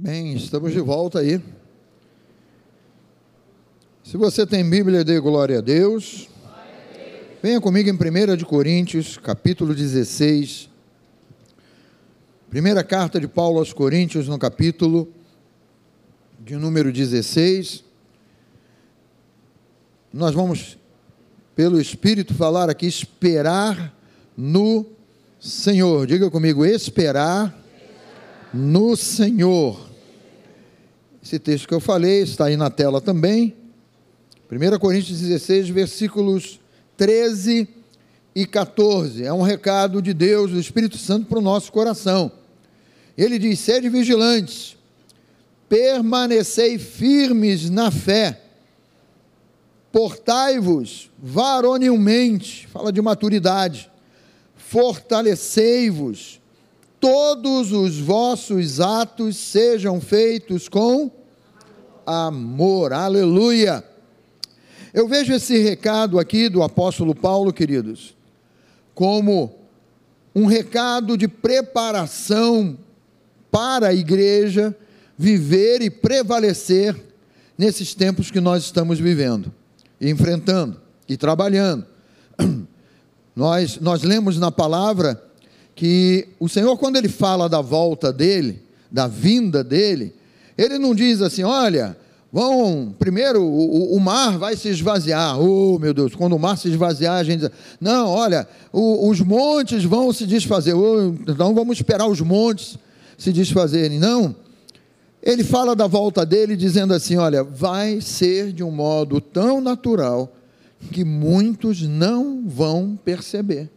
Bem, estamos de volta aí. Se você tem Bíblia, dê glória a Deus. Venha comigo em 1 de Coríntios, capítulo 16. Primeira carta de Paulo aos Coríntios, no capítulo de número 16. Nós vamos, pelo Espírito, falar aqui, esperar no Senhor. Diga comigo, esperar no Senhor. Esse texto que eu falei está aí na tela também. 1 Coríntios 16, versículos 13 e 14. É um recado de Deus, do Espírito Santo, para o nosso coração. Ele diz: sede vigilantes, permanecei firmes na fé, portai-vos varonilmente, fala de maturidade, fortalecei-vos, todos os vossos atos sejam feitos com amor. Aleluia. Eu vejo esse recado aqui do apóstolo Paulo, queridos, como um recado de preparação para a igreja viver e prevalecer nesses tempos que nós estamos vivendo, enfrentando e trabalhando. Nós, nós lemos na palavra que o Senhor, quando ele fala da volta dele, da vinda dele, ele não diz assim: olha, Vão, primeiro, o, o, mar vai se esvaziar. Oh, meu Deus, quando o mar se esvaziar, a gente diz, não, olha, o, os montes vão se desfazer. Oh, então vamos esperar os montes se desfazerem. Não. Ele fala da volta dele dizendo assim: olha, vai ser de um modo tão natural que muitos não vão perceber.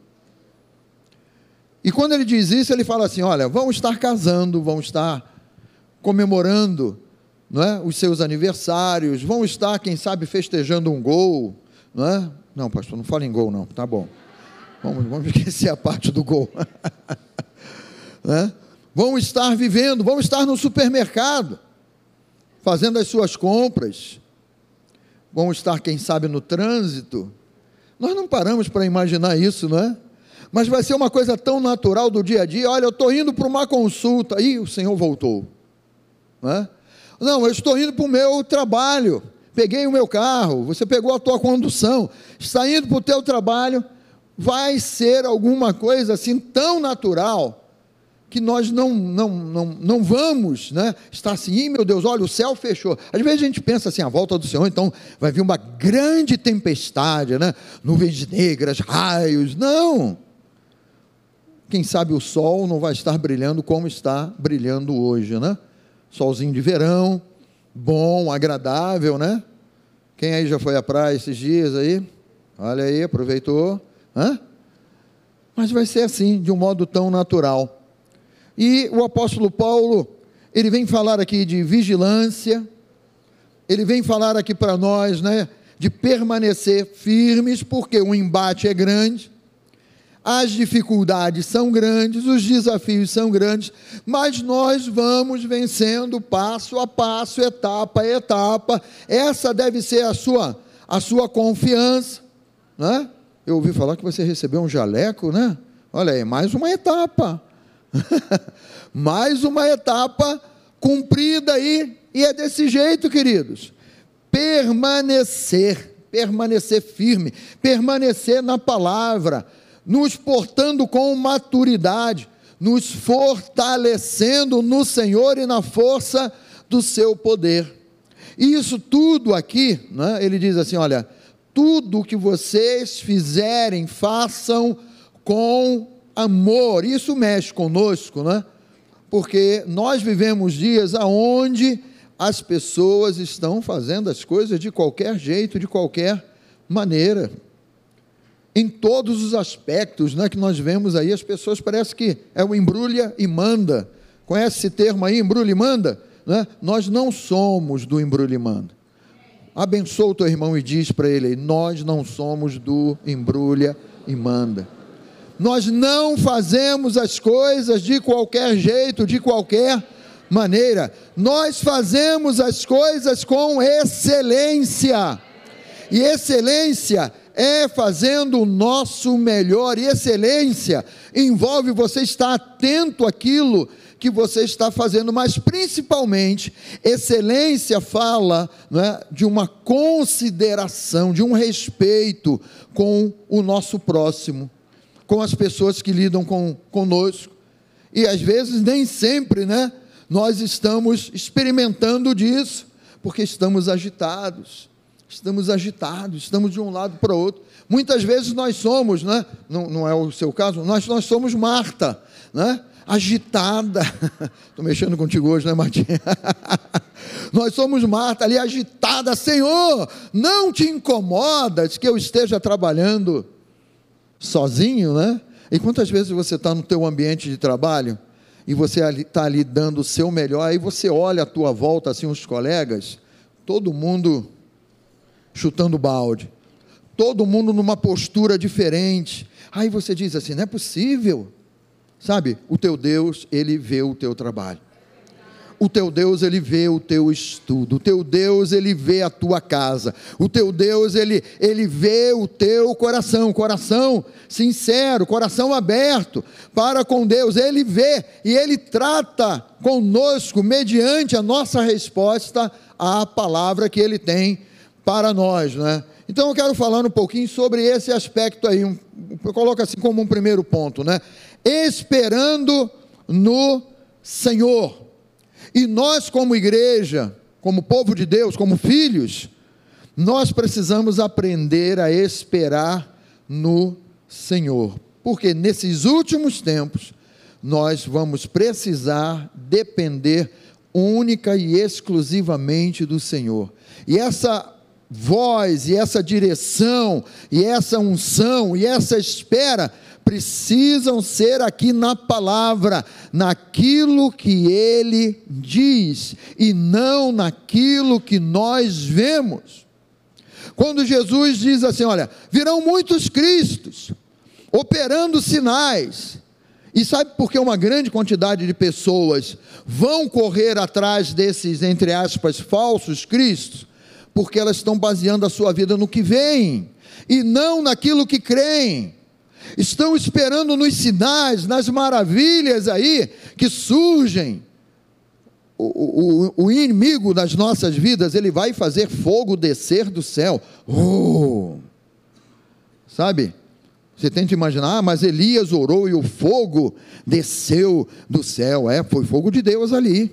E quando ele diz isso, ele fala assim: olha, vão estar casando, vão estar comemorando não é? os seus aniversários, vão estar, quem sabe, festejando um gol. Não, é? não pastor, não fala em gol, não, tá bom. Vamos, vamos esquecer a parte do gol. é? Vão estar vivendo, vão estar no supermercado, fazendo as suas compras, vão estar, quem sabe, no trânsito. Nós não paramos para imaginar isso, não é? Mas vai ser uma coisa tão natural do dia a dia. Olha, eu estou indo para uma consulta, aí o Senhor voltou. Não é? Não, eu estou indo para o meu trabalho. Peguei o meu carro, você pegou a tua condução, está indo para o teu trabalho, vai ser alguma coisa assim tão natural que nós não, não, não, não vamos né, estar assim, meu Deus, olha, o céu fechou. Às vezes a gente pensa assim, a volta do Senhor, então vai vir uma grande tempestade, né, nuvens negras, raios. Não! Quem sabe o sol não vai estar brilhando como está brilhando hoje, né? solzinho de verão, bom, agradável, né? Quem aí já foi à praia esses dias aí? Olha aí, aproveitou. Hã? Mas vai ser assim, de um modo tão natural. E o apóstolo Paulo, ele vem falar aqui de vigilância, ele vem falar aqui para nós, né, de permanecer firmes, porque o embate é grande, as dificuldades são grandes, os desafios são grandes, mas nós vamos vencendo passo a passo, etapa a etapa. Essa deve ser a sua, a sua confiança. Né? Eu ouvi falar que você recebeu um jaleco, né? Olha aí, mais uma etapa. mais uma etapa cumprida aí. E é desse jeito, queridos. Permanecer, permanecer firme, permanecer na palavra nos portando com maturidade, nos fortalecendo no Senhor e na força do seu poder. E isso tudo aqui, né, ele diz assim: olha, tudo que vocês fizerem, façam com amor. Isso mexe conosco, né? Porque nós vivemos dias aonde as pessoas estão fazendo as coisas de qualquer jeito, de qualquer maneira em todos os aspectos né, que nós vemos aí, as pessoas parece que é o embrulha e manda. Conhece esse termo aí, embrulha e manda? Né? Nós não somos do embrulha e manda. Abençoa o teu irmão e diz para ele: nós não somos do embrulha e manda. Nós não fazemos as coisas de qualquer jeito, de qualquer maneira. Nós fazemos as coisas com excelência. E excelência é fazendo o nosso melhor. E excelência envolve você estar atento àquilo que você está fazendo, mas principalmente, excelência fala é, de uma consideração, de um respeito com o nosso próximo, com as pessoas que lidam com, conosco. E às vezes, nem sempre, né? Nós estamos experimentando disso, porque estamos agitados, estamos agitados, estamos de um lado para o outro. Muitas vezes nós somos, né? não, não é o seu caso, nós, nós somos Marta, né? agitada. Estou mexendo contigo hoje, né, Martinha? nós somos Marta ali agitada, Senhor, não te incomodas que eu esteja trabalhando sozinho, né? E quantas vezes você está no teu ambiente de trabalho e você está ali dando o seu melhor, aí você olha à tua volta, assim, os colegas, todo mundo chutando balde, todo mundo numa postura diferente. Aí você diz assim: não é possível. Sabe, o teu Deus, ele vê o teu trabalho. O teu Deus, ele vê o teu estudo. O teu Deus, ele vê a tua casa. O teu Deus, ele, ele vê o teu coração, coração sincero, coração aberto para com Deus. Ele vê e ele trata conosco mediante a nossa resposta à palavra que ele tem para nós, né? Então eu quero falar um pouquinho sobre esse aspecto aí, um, eu coloco assim como um primeiro ponto, né? Esperando no Senhor. E nós, como igreja, como povo de Deus, como filhos, nós precisamos aprender a esperar no Senhor, porque nesses últimos tempos nós vamos precisar depender única e exclusivamente do Senhor. E essa voz, e essa direção, e essa unção, e essa espera precisam ser aqui na palavra, naquilo que ele diz, e não naquilo que nós vemos. Quando Jesus diz assim: Olha, virão muitos Cristos, operando sinais, e sabe por que uma grande quantidade de pessoas vão correr atrás desses, entre aspas, falsos Cristos? Porque elas estão baseando a sua vida no que vem, e não naquilo que creem estão esperando nos sinais, nas maravilhas aí que surgem. O, o, o, inimigo das nossas vidas, ele vai fazer fogo descer do céu. Oh! Sabe? Você tenta imaginar, ah, mas Elias orou e o fogo desceu do céu. É, foi fogo de Deus ali.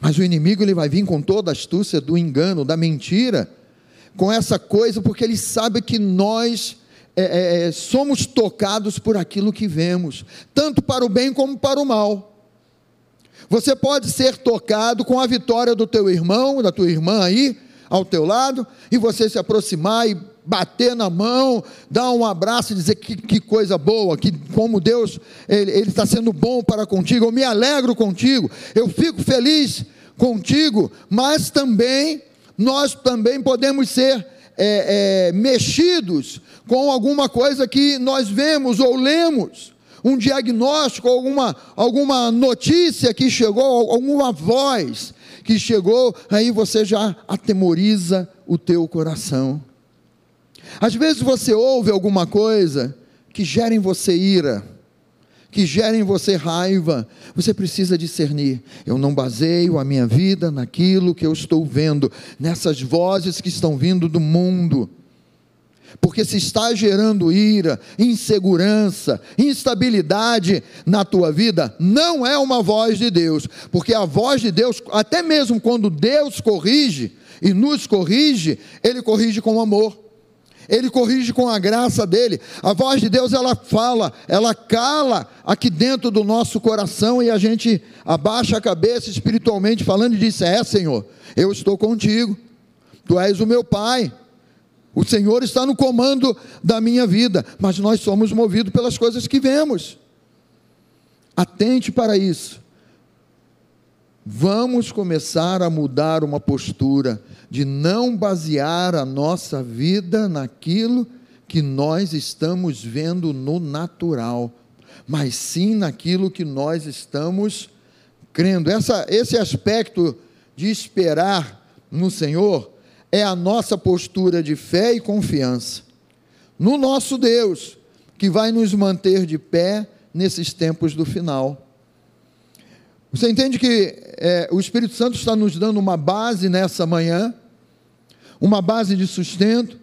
Mas o inimigo ele vai vir com toda a astúcia do engano, da mentira, com essa coisa, porque ele sabe que nós é, é, é, somos tocados por aquilo que vemos, tanto para o bem como para o mal. Você pode ser tocado com a vitória do teu irmão, da tua irmã aí, ao teu lado, e você se aproximar e bater na mão, dar um abraço e dizer que, que coisa boa, que como Deus ele, ele está sendo bom para contigo, eu me alegro contigo, eu fico feliz contigo, mas também nós também podemos ser é, é, mexidos com alguma coisa que nós vemos ou lemos, um diagnóstico, alguma, alguma notícia que chegou, alguma voz que chegou, aí você já atemoriza o teu coração. Às vezes você ouve alguma coisa que gera em você ira, que gera em você raiva, você precisa discernir. Eu não baseio a minha vida naquilo que eu estou vendo, nessas vozes que estão vindo do mundo. Porque se está gerando ira, insegurança, instabilidade na tua vida, não é uma voz de Deus, porque a voz de Deus, até mesmo quando Deus corrige e nos corrige, Ele corrige com amor. Ele corrige com a graça dele. A voz de Deus ela fala, ela cala aqui dentro do nosso coração e a gente abaixa a cabeça espiritualmente falando e diz: "É, Senhor, eu estou contigo. Tu és o meu pai. O Senhor está no comando da minha vida, mas nós somos movidos pelas coisas que vemos. Atente para isso. Vamos começar a mudar uma postura de não basear a nossa vida naquilo que nós estamos vendo no natural, mas sim naquilo que nós estamos crendo. Essa, esse aspecto de esperar no Senhor é a nossa postura de fé e confiança no nosso Deus, que vai nos manter de pé nesses tempos do final. Você entende que é, o Espírito Santo está nos dando uma base nessa manhã, uma base de sustento,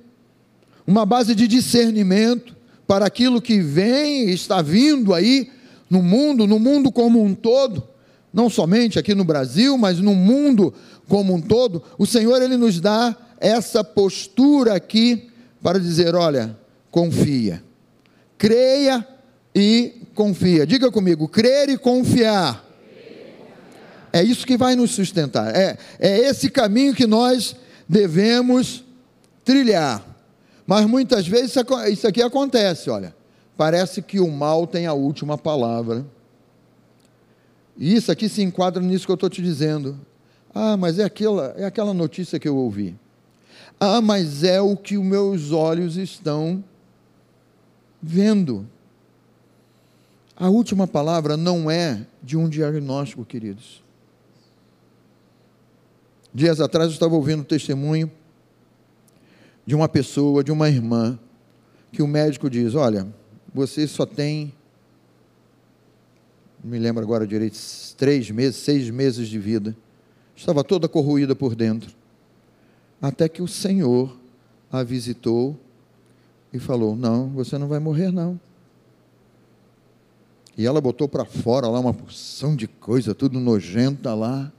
uma base de discernimento para aquilo que vem e está vindo aí no mundo, no mundo como um todo, não somente aqui no Brasil, mas no mundo como um todo. O Senhor ele nos dá essa postura aqui para dizer, olha, confia. Creia e confia. Diga comigo, crer e confiar. É isso que vai nos sustentar. É, é esse caminho que nós devemos trilhar. Mas muitas vezes isso aqui acontece, olha. Parece que o mal tem a última palavra. E isso aqui se enquadra nisso que eu estou te dizendo. Ah, mas é aquela, é aquela notícia que eu ouvi. Ah, mas é o que os meus olhos estão vendo. A última palavra não é de um diagnóstico, queridos. Dias atrás eu estava ouvindo um testemunho de uma pessoa, de uma irmã, que o médico diz: Olha, você só tem, não me lembro agora direito, três meses, seis meses de vida. Estava toda corroída por dentro. Até que o Senhor a visitou e falou: Não, você não vai morrer, não. E ela botou para fora lá uma porção de coisa, tudo nojenta lá.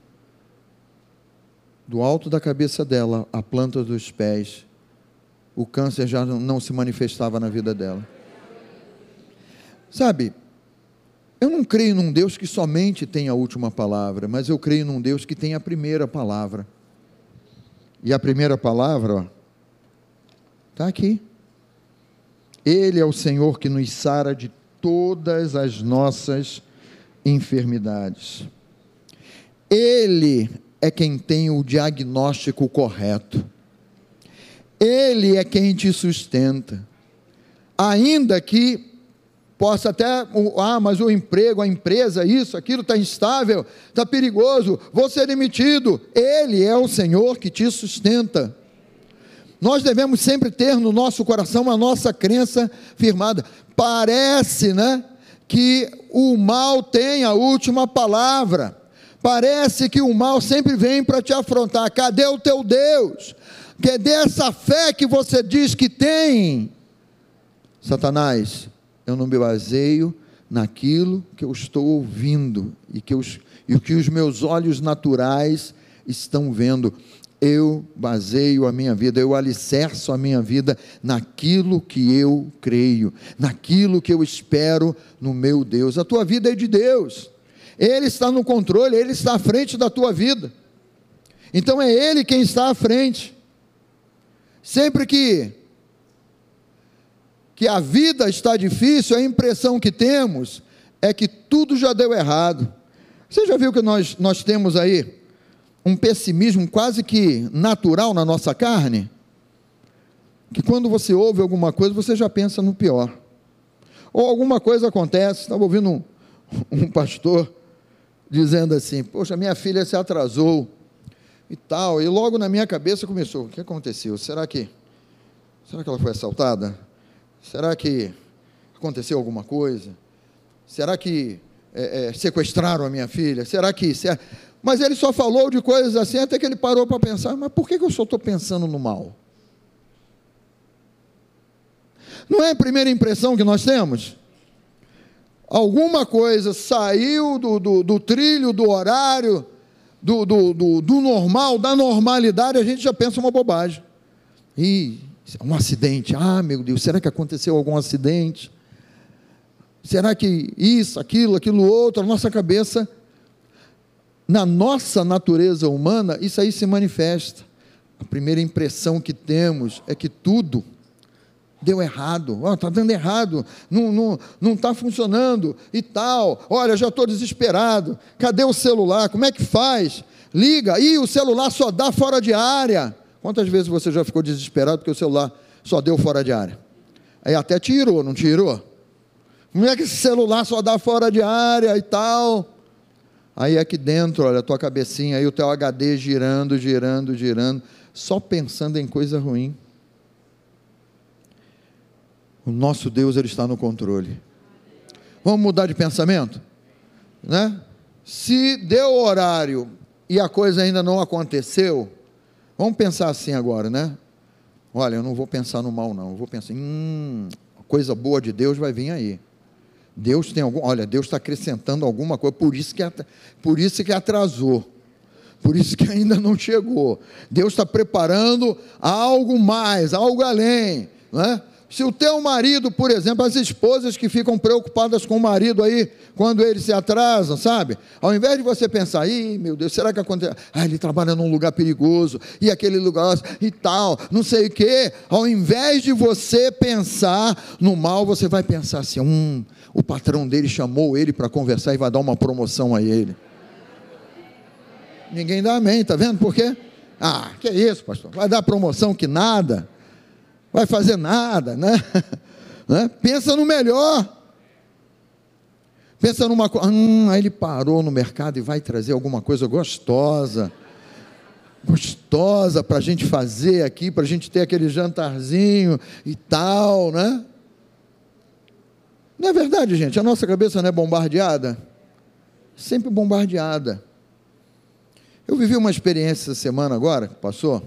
Do alto da cabeça dela, a planta dos pés, o câncer já não se manifestava na vida dela. Sabe, eu não creio num Deus que somente tem a última palavra, mas eu creio num Deus que tem a primeira palavra. E a primeira palavra, está aqui. Ele é o Senhor que nos sara de todas as nossas enfermidades. Ele é quem tem o diagnóstico correto. Ele é quem te sustenta. Ainda que possa até, ah, mas o emprego, a empresa, isso, aquilo está instável, está perigoso, vou ser demitido. Ele é o Senhor que te sustenta. Nós devemos sempre ter no nosso coração a nossa crença firmada. Parece, né, que o mal tem a última palavra. Parece que o mal sempre vem para te afrontar. Cadê o teu Deus? Cadê essa fé que você diz que tem? Satanás, eu não me baseio naquilo que eu estou ouvindo e que, os, e que os meus olhos naturais estão vendo eu baseio a minha vida, eu alicerço a minha vida naquilo que eu creio, naquilo que eu espero no meu Deus. A tua vida é de Deus, Ele está no controle, Ele está à frente da tua vida. Então é Ele quem está à frente. Sempre que que a vida está difícil, a impressão que temos é que tudo já deu errado. Você já viu que nós, nós temos aí um pessimismo quase que natural na nossa carne, que quando você ouve alguma coisa, você já pensa no pior. Ou alguma coisa acontece, estava ouvindo um, um pastor dizendo assim: Poxa, minha filha se atrasou e tal, e logo na minha cabeça começou: O que aconteceu? Será que, será que ela foi assaltada? Será que aconteceu alguma coisa? Será que é, é, sequestraram a minha filha? Será que. Será... Mas ele só falou de coisas assim até que ele parou para pensar: mas por que eu só estou pensando no mal? Não é a primeira impressão que nós temos? Alguma coisa saiu do, do, do trilho, do horário, do, do, do, normal, da normalidade, a gente já pensa uma bobagem. E um acidente, ah meu Deus, será que aconteceu algum acidente? Será que isso, aquilo, aquilo outro, a nossa cabeça na nossa natureza humana, isso aí se manifesta. A primeira impressão que temos é que tudo deu errado, está oh, dando errado, não está não, não tá funcionando e tal. Olha, já estou desesperado. Cadê o celular? Como é que faz? Liga, e o celular só dá fora de área. Quantas vezes você já ficou desesperado porque o celular só deu fora de área? Aí até tirou, não tirou? Como é que esse celular só dá fora de área e tal? Aí aqui dentro, olha, a tua cabecinha, aí o teu HD girando, girando, girando, só pensando em coisa ruim. O nosso Deus, Ele está no controle. Vamos mudar de pensamento? Né? Se deu o horário e a coisa ainda não aconteceu, vamos pensar assim agora, né? Olha, eu não vou pensar no mal, não. Eu vou pensar, hum, coisa boa de Deus vai vir aí. Deus tem algum, olha, Deus está acrescentando alguma coisa, por isso que por isso que atrasou, por isso que ainda não chegou. Deus está preparando algo mais, algo além, não é? Se o teu marido, por exemplo, as esposas que ficam preocupadas com o marido aí, quando ele se atrasa, sabe? Ao invés de você pensar, ih, meu Deus, será que acontece? Ah, ele trabalha num lugar perigoso, e aquele lugar e tal, não sei o quê. Ao invés de você pensar no mal, você vai pensar assim: hum, o patrão dele chamou ele para conversar e vai dar uma promoção a ele. Ninguém dá amém, tá vendo por quê? Ah, que é isso, pastor? Vai dar promoção que nada vai fazer nada, né? né? Pensa no melhor. Pensa numa coisa, hum, aí ele parou no mercado e vai trazer alguma coisa gostosa, gostosa para a gente fazer aqui, para a gente ter aquele jantarzinho e tal, né? Não é verdade, gente? A nossa cabeça não é bombardeada? Sempre bombardeada. Eu vivi uma experiência essa semana agora, passou,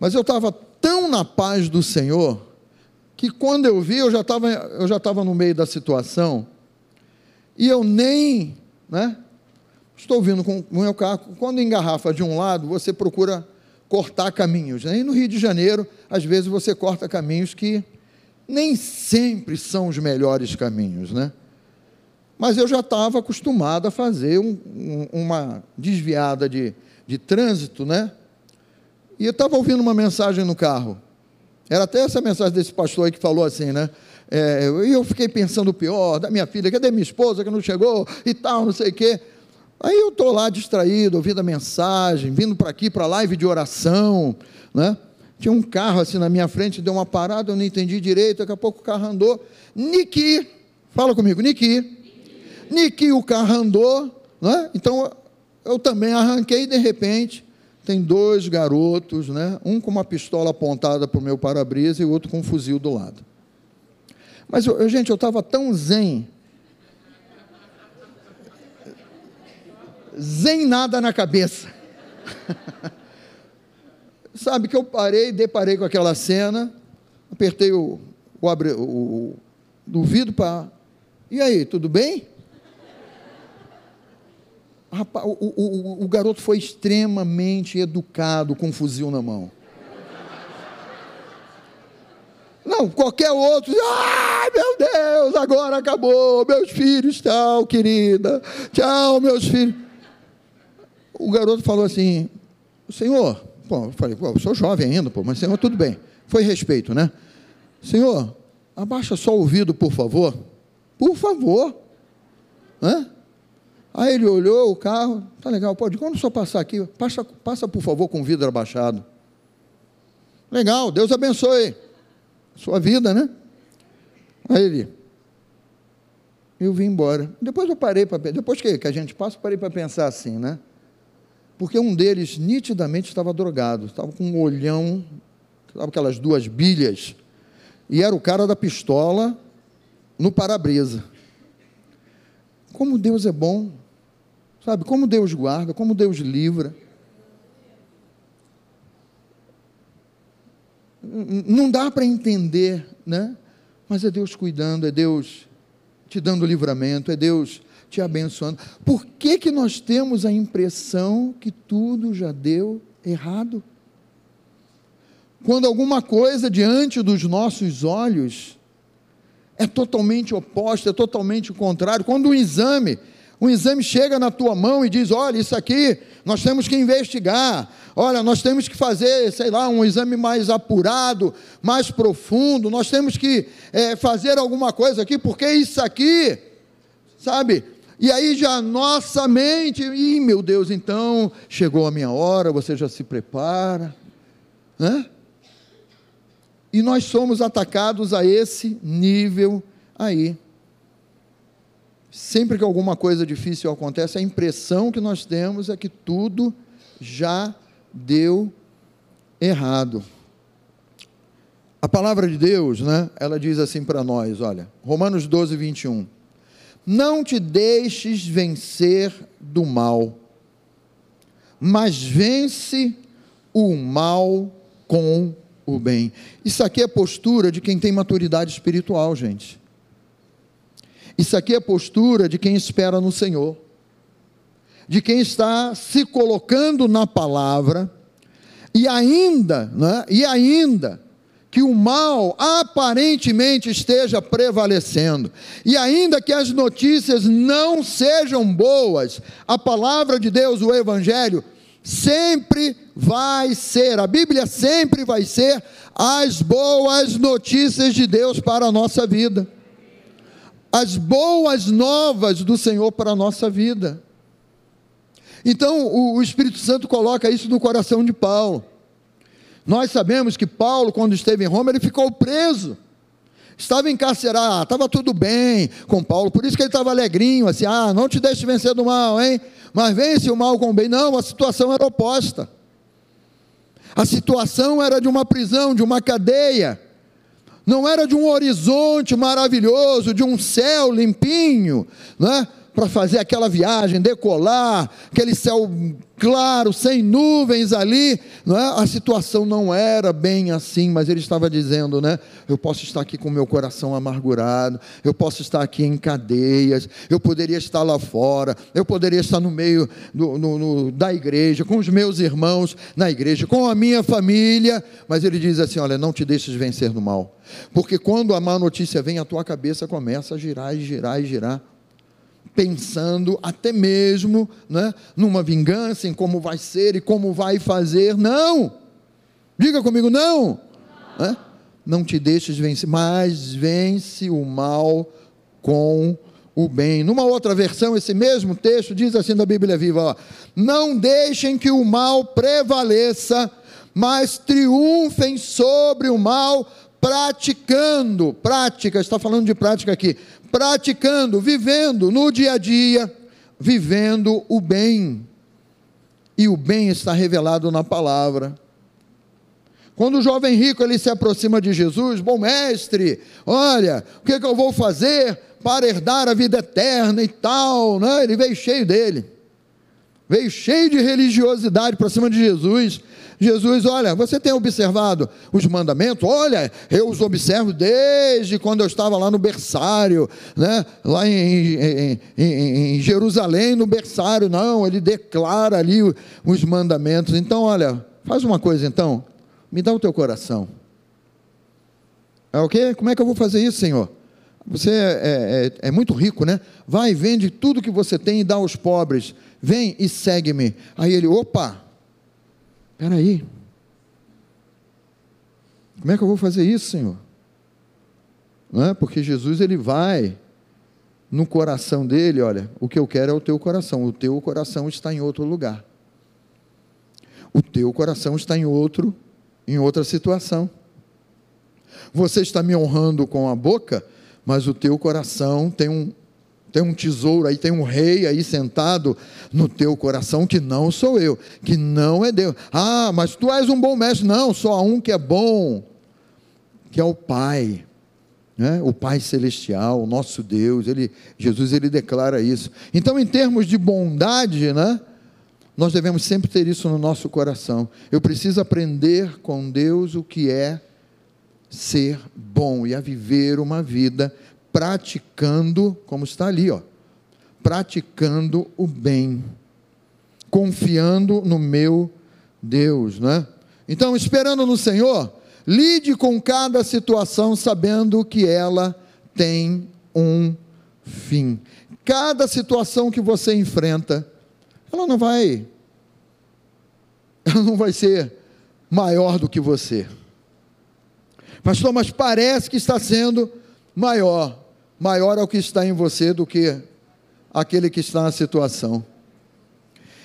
mas eu estava tão na paz do Senhor, que quando eu vi, eu já estava eu já estava no meio da situação, e eu nem, né? Estou vindo com o meu carro, quando engarrafa de um lado, você procura cortar caminhos. Né? E no Rio de Janeiro, às vezes você corta caminhos que nem sempre são os melhores caminhos, né? Mas eu já estava acostumado a fazer um, um, uma desviada de, de trânsito, né? E eu estava ouvindo uma mensagem no carro. Era até essa mensagem desse pastor aí que falou assim, né? É, e eu fiquei pensando o pior da minha filha, cadê minha esposa que não chegou e tal, não sei o quê. Aí eu estou lá distraído, ouvindo a mensagem, vindo para aqui para a live de oração, né? Tinha um carro assim na minha frente, deu uma parada, eu não entendi direito, daqui a pouco o carro andou. Niki, fala comigo, Niki. Niki, o carro andou, né? Então eu também arranquei de repente tem dois garotos, né? um com uma pistola apontada para o meu para-brisa e o outro com um fuzil do lado. Mas, eu, gente, eu estava tão zen. Zen nada na cabeça. Sabe que eu parei, deparei com aquela cena, apertei o, o, abre, o, o vidro para. E aí, tudo bem? Rapaz, o, o, o, garoto foi extremamente educado com um fuzil na mão. Não, qualquer outro, ai meu Deus, agora acabou, meus filhos, tchau, querida, tchau, meus filhos. O garoto falou assim, senhor, pô, eu falei, pô, eu sou jovem ainda, pô, mas senhor, tudo bem. Foi respeito, né? Senhor, abaixa só o ouvido, por favor. Por favor. Hã? Aí ele olhou o carro, tá legal, pode, quando senhor passar aqui, passa, passa por favor com o vidro abaixado. Legal, Deus abençoe. Sua vida, né? Aí ele, eu vim embora. Depois eu parei para depois que, que a gente passa, parei para pensar assim, né? Porque um deles nitidamente estava drogado, estava com um olhão, estava aquelas duas bilhas, e era o cara da pistola no para-brisa. Como Deus é bom. Sabe, como Deus guarda, como Deus livra. Não dá para entender, né? Mas é Deus cuidando, é Deus te dando livramento, é Deus te abençoando. Por que, que nós temos a impressão que tudo já deu errado? Quando alguma coisa diante dos nossos olhos é totalmente oposta, é totalmente o contrário. Quando um exame um exame chega na tua mão e diz: olha, isso aqui nós temos que investigar, olha, nós temos que fazer, sei lá, um exame mais apurado, mais profundo, nós temos que é, fazer alguma coisa aqui, porque isso aqui, sabe? E aí já nossa mente, ih, meu Deus, então chegou a minha hora, você já se prepara, né? E nós somos atacados a esse nível aí. Sempre que alguma coisa difícil acontece, a impressão que nós temos é que tudo já deu errado. A palavra de Deus, né, ela diz assim para nós, olha, Romanos 12, 21. não te deixes vencer do mal, mas vence o mal com o bem. Isso aqui é postura de quem tem maturidade espiritual, gente. Isso aqui é postura de quem espera no Senhor, de quem está se colocando na palavra. E ainda, né, e ainda que o mal aparentemente esteja prevalecendo, e ainda que as notícias não sejam boas, a palavra de Deus, o Evangelho, sempre vai ser, a Bíblia sempre vai ser as boas notícias de Deus para a nossa vida, as boas novas do Senhor para a nossa vida. Então, o Espírito Santo coloca isso no coração de Paulo. Nós sabemos que Paulo, quando esteve em Roma, ele ficou preso. Estava encarcerado, estava tudo bem com Paulo, por isso que ele estava alegrinho, assim, ah, não te deixe vencer do mal, hein? Mas vence o mal com o bem. Não, a situação era oposta. A situação era de uma prisão, de uma cadeia. Não era de um horizonte maravilhoso, de um céu limpinho, né? Para fazer aquela viagem, decolar, aquele céu claro, sem nuvens ali, não é? a situação não era bem assim, mas ele estava dizendo, né? Eu posso estar aqui com meu coração amargurado, eu posso estar aqui em cadeias, eu poderia estar lá fora, eu poderia estar no meio do, no, no, da igreja, com os meus irmãos na igreja, com a minha família, mas ele diz assim: olha, não te deixes vencer do mal, porque quando a má notícia vem, a tua cabeça começa a girar e girar e girar pensando até mesmo né, numa vingança, em como vai ser e como vai fazer. Não! Diga comigo, não! Não, não te deixes vencer, mas vence o mal com o bem. Numa outra versão, esse mesmo texto diz assim da Bíblia Viva: ó, Não deixem que o mal prevaleça, mas triunfem sobre o mal praticando, prática, está falando de prática aqui, praticando, vivendo no dia a dia, vivendo o bem. E o bem está revelado na palavra. Quando o jovem rico ele se aproxima de Jesus, bom mestre, olha, o que, é que eu vou fazer para herdar a vida eterna e tal, né? Ele veio cheio dele, veio cheio de religiosidade para cima de Jesus. Jesus, olha, você tem observado os mandamentos? Olha, eu os observo desde quando eu estava lá no berçário, né? lá em, em, em, em Jerusalém, no berçário. Não, ele declara ali os mandamentos. Então, olha, faz uma coisa então, me dá o teu coração. É o quê? Como é que eu vou fazer isso, Senhor? Você é, é, é, muito rico, né? Vai, vende tudo que você tem e dá aos pobres. Vem e segue-me. Aí ele, opa, Espera aí. Como é que eu vou fazer isso, Senhor? Não é? Porque Jesus ele vai no coração dele, olha, o que eu quero é o teu coração. O teu coração está em outro lugar. O teu coração está em outro, em outra situação. Você está me honrando com a boca, mas o teu coração tem um, tem um tesouro aí, tem um rei aí sentado no teu coração que não sou eu, que não é Deus. Ah, mas tu és um bom mestre. Não, só há um que é bom, que é o Pai. Né? O Pai celestial, o nosso Deus, ele, Jesus ele declara isso. Então, em termos de bondade, né, nós devemos sempre ter isso no nosso coração. Eu preciso aprender com Deus o que é ser bom e a viver uma vida praticando, como está ali, ó, praticando o bem, confiando no meu Deus, né? Então, esperando no Senhor, lide com cada situação sabendo que ela tem um fim. Cada situação que você enfrenta, ela não vai ela não vai ser maior do que você. Pastor, mas parece que está sendo maior maior é o que está em você do que aquele que está na situação.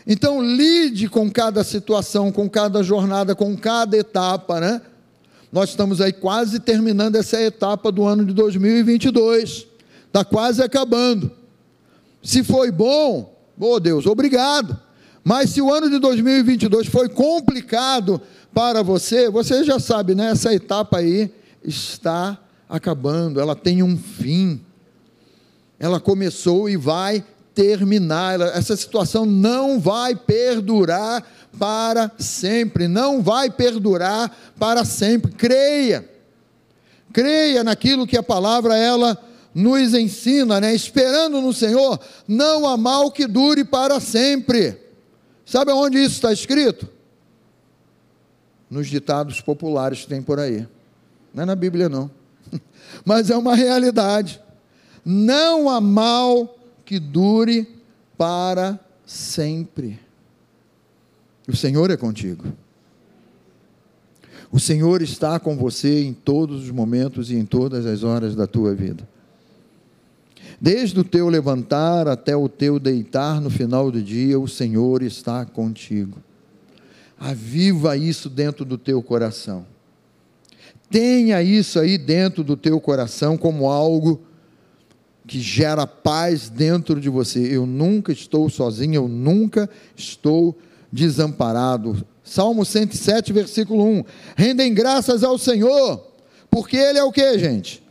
Então, lide com cada situação, com cada jornada, com cada etapa, né? Nós estamos aí quase terminando essa etapa do ano de 2022, está quase acabando. Se foi bom, oh Deus, obrigado. Mas se o ano de 2022 foi complicado para você, você já sabe, né? Essa etapa aí está acabando, ela tem um fim. Ela começou e vai terminar. Essa situação não vai perdurar para sempre, não vai perdurar para sempre. Creia. Creia naquilo que a palavra ela nos ensina, né? Esperando no Senhor, não há mal que dure para sempre. Sabe onde isso está escrito? Nos ditados populares que tem por aí. Não é na Bíblia, não. Mas é uma realidade. Não há mal que dure para sempre. O Senhor é contigo. O Senhor está com você em todos os momentos e em todas as horas da tua vida. Desde o teu levantar até o teu deitar no final do dia, o Senhor está contigo. Aviva isso dentro do teu coração. Tenha isso aí dentro do teu coração como algo que gera paz dentro de você. Eu nunca estou sozinho, eu nunca estou desamparado. Salmo 107, versículo 1. Rendem graças ao Senhor, porque Ele é o que, gente?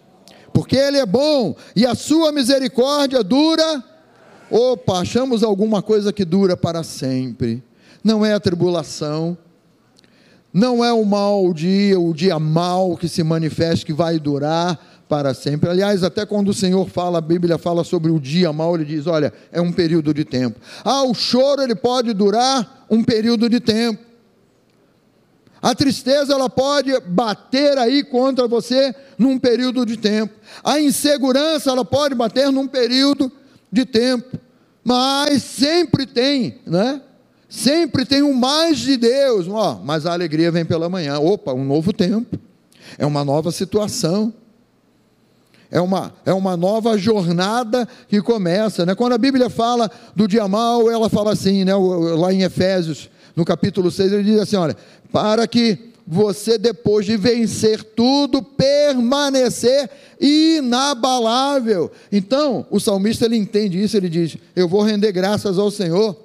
Porque Ele é bom e a sua misericórdia dura. Opa, achamos alguma coisa que dura para sempre. Não é a tribulação, não é o mau dia, o dia mau que se manifesta, que vai durar para sempre. Aliás, até quando o Senhor fala, a Bíblia fala sobre o dia mau, ele diz: olha, é um período de tempo. Ah, o choro ele pode durar um período de tempo. A tristeza ela pode bater aí contra você num período de tempo. A insegurança ela pode bater num período de tempo. Mas sempre tem, né? Sempre tem um mais de Deus, ó, mas a alegria vem pela manhã. Opa, um novo tempo. É uma nova situação. É uma, é uma nova jornada que começa. Né? Quando a Bíblia fala do dia mal, ela fala assim, né? lá em Efésios, no capítulo 6, ele diz assim: olha, para que você, depois de vencer tudo, permanecer inabalável. Então, o salmista ele entende isso, ele diz: Eu vou render graças ao Senhor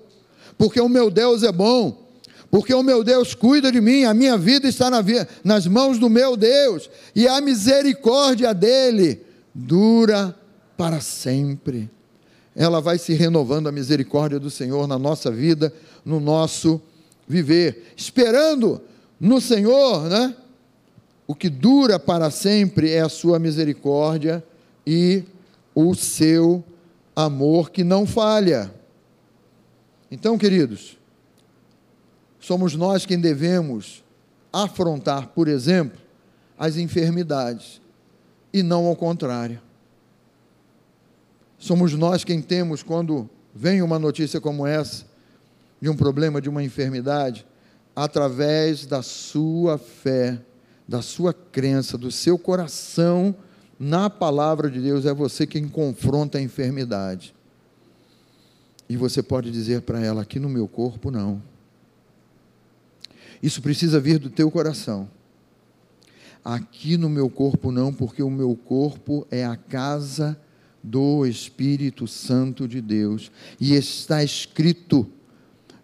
porque o meu Deus é bom, porque o meu Deus cuida de mim, a minha vida está na nas mãos do meu Deus, e a misericórdia dele dura para sempre. Ela vai se renovando a misericórdia do Senhor na nossa vida, no nosso viver, esperando no Senhor, né? O que dura para sempre é a sua misericórdia e o seu amor que não falha. Então, queridos, somos nós quem devemos afrontar, por exemplo, as enfermidades e não ao contrário. Somos nós quem temos, quando vem uma notícia como essa, de um problema, de uma enfermidade, através da sua fé, da sua crença, do seu coração na palavra de Deus, é você quem confronta a enfermidade. E você pode dizer para ela: aqui no meu corpo, não. Isso precisa vir do teu coração. Aqui no meu corpo, não, porque o meu corpo é a casa do Espírito Santo de Deus. E está escrito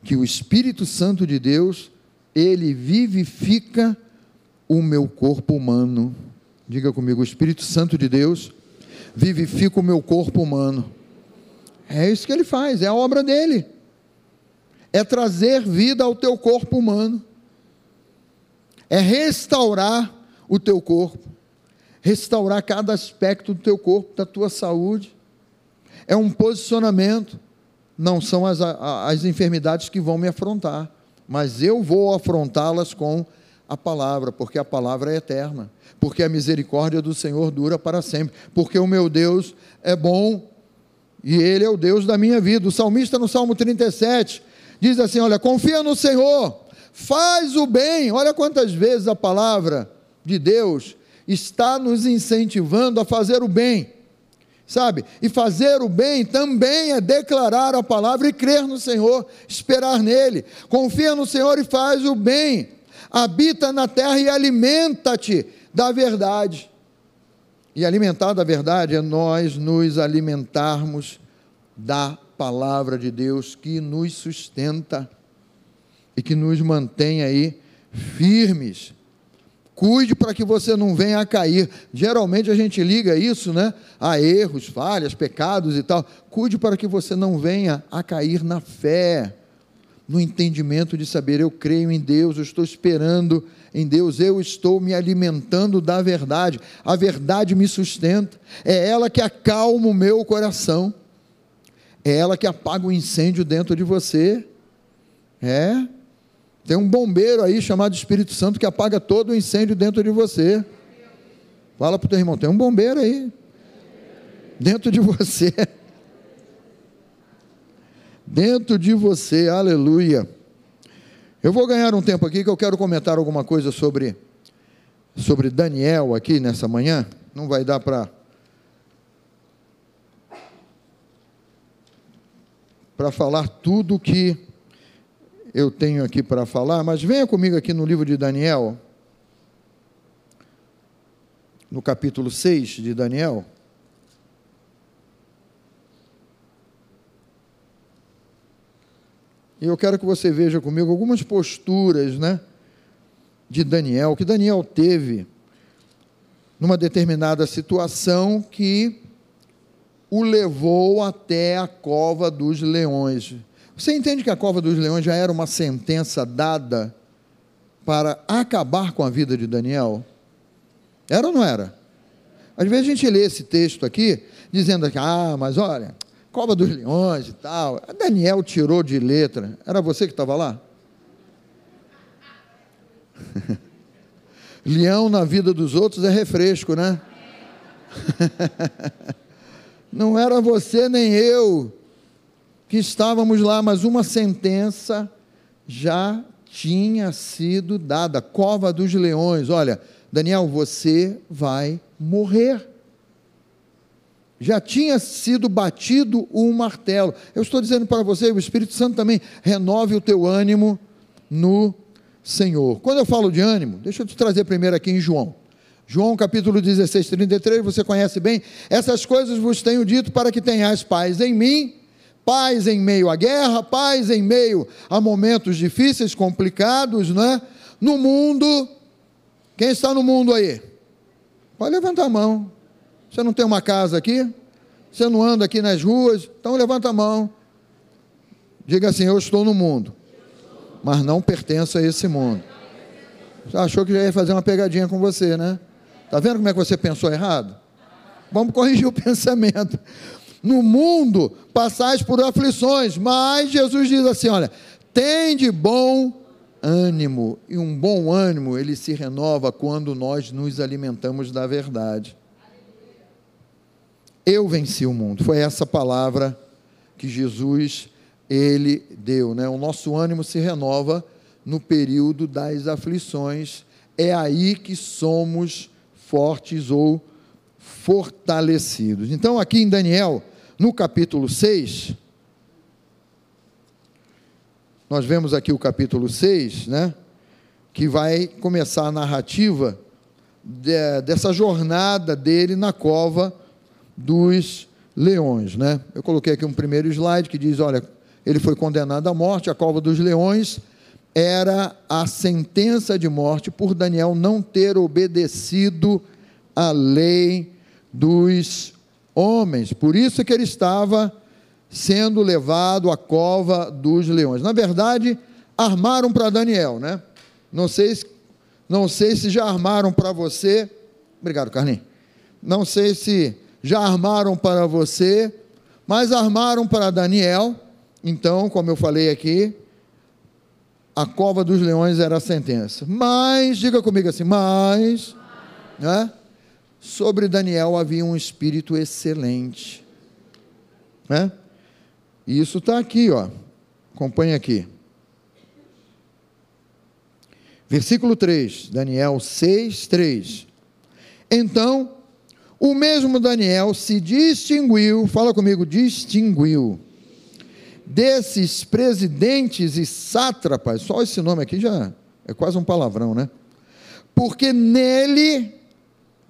que o Espírito Santo de Deus, ele vivifica o meu corpo humano. Diga comigo: o Espírito Santo de Deus vivifica o meu corpo humano. É isso que ele faz, é a obra dele. É trazer vida ao teu corpo humano. É restaurar o teu corpo. Restaurar cada aspecto do teu corpo, da tua saúde. É um posicionamento. Não são as, as enfermidades que vão me afrontar, mas eu vou afrontá-las com a palavra, porque a palavra é eterna, porque a misericórdia do Senhor dura para sempre, porque o meu Deus é bom e Ele é o Deus da minha vida. O salmista no Salmo 37 diz assim: Olha, confia no Senhor, faz o bem. Olha quantas vezes a palavra de Deus está nos incentivando a fazer o bem. Sabe? E fazer o bem também é declarar a palavra e crer no Senhor, esperar nele. Confia no Senhor e faz o bem. Habita na terra e alimenta-te da verdade. E alimentar da verdade é nós nos alimentarmos da palavra de Deus que nos sustenta e que nos mantém aí firmes. Cuide para que você não venha a cair. Geralmente a gente liga isso, né? A erros, falhas, pecados e tal. Cuide para que você não venha a cair na fé, no entendimento de saber eu creio em Deus, eu estou esperando em Deus, eu estou me alimentando da verdade. A verdade me sustenta. É ela que acalma o meu coração. É ela que apaga o incêndio dentro de você. É. Tem um bombeiro aí chamado Espírito Santo que apaga todo o incêndio dentro de você. Fala para o teu irmão, tem um bombeiro aí. Dentro de você. Dentro de você, aleluia. Eu vou ganhar um tempo aqui que eu quero comentar alguma coisa sobre, sobre Daniel aqui nessa manhã. Não vai dar para para falar tudo que eu tenho aqui para falar, mas venha comigo aqui no livro de Daniel, no capítulo 6 de Daniel. E eu quero que você veja comigo algumas posturas, né, de Daniel, que Daniel teve numa determinada situação que o levou até a cova dos leões. Você entende que a cova dos leões já era uma sentença dada para acabar com a vida de Daniel? Era ou não era? Às vezes a gente lê esse texto aqui, dizendo que, ah, mas olha, cova dos leões e tal. Daniel tirou de letra. Era você que estava lá? Leão na vida dos outros é refresco, né? não era você nem eu que estávamos lá, mas uma sentença já tinha sido dada. Cova dos leões. Olha, Daniel, você vai morrer. Já tinha sido batido o um martelo. Eu estou dizendo para você, o Espírito Santo também renove o teu ânimo no Senhor. Quando eu falo de ânimo, deixa eu te trazer primeiro aqui em João. João capítulo 16, 33, você conhece bem. Essas coisas vos tenho dito para que tenhais paz em mim paz em meio à guerra, paz em meio a momentos difíceis, complicados, né? No mundo, quem está no mundo aí? Pode levantar a mão. Você não tem uma casa aqui? Você não anda aqui nas ruas? Então levanta a mão. Diga assim: Eu estou no mundo, mas não pertenço a esse mundo. Você achou que já ia fazer uma pegadinha com você, né? Está vendo como é que você pensou errado? Vamos corrigir o pensamento no mundo passais por aflições, mas Jesus diz assim: olha, tem de bom ânimo, e um bom ânimo ele se renova quando nós nos alimentamos da verdade. Eu venci o mundo, foi essa palavra que Jesus ele deu, né? O nosso ânimo se renova no período das aflições, é aí que somos fortes ou fortalecidos. Então, aqui em Daniel, no capítulo 6, nós vemos aqui o capítulo 6, né? Que vai começar a narrativa de, dessa jornada dele na cova dos leões, né? Eu coloquei aqui um primeiro slide que diz: olha, ele foi condenado à morte, a cova dos leões era a sentença de morte por Daniel não ter obedecido a lei dos homens. Por isso que ele estava sendo levado à cova dos leões. Na verdade, armaram para Daniel, né? Não sei, se, não sei se já armaram para você. Obrigado, Carlinhos. Não sei se já armaram para você, mas armaram para Daniel. Então, como eu falei aqui, a cova dos leões era a sentença. Mas, diga comigo assim, mas, né? Sobre Daniel havia um espírito excelente. Né? E isso está aqui, ó. Acompanhe aqui. Versículo 3, Daniel 6, 3. Então, o mesmo Daniel se distinguiu, fala comigo, distinguiu, desses presidentes e sátrapas, só esse nome aqui já é quase um palavrão, né? Porque nele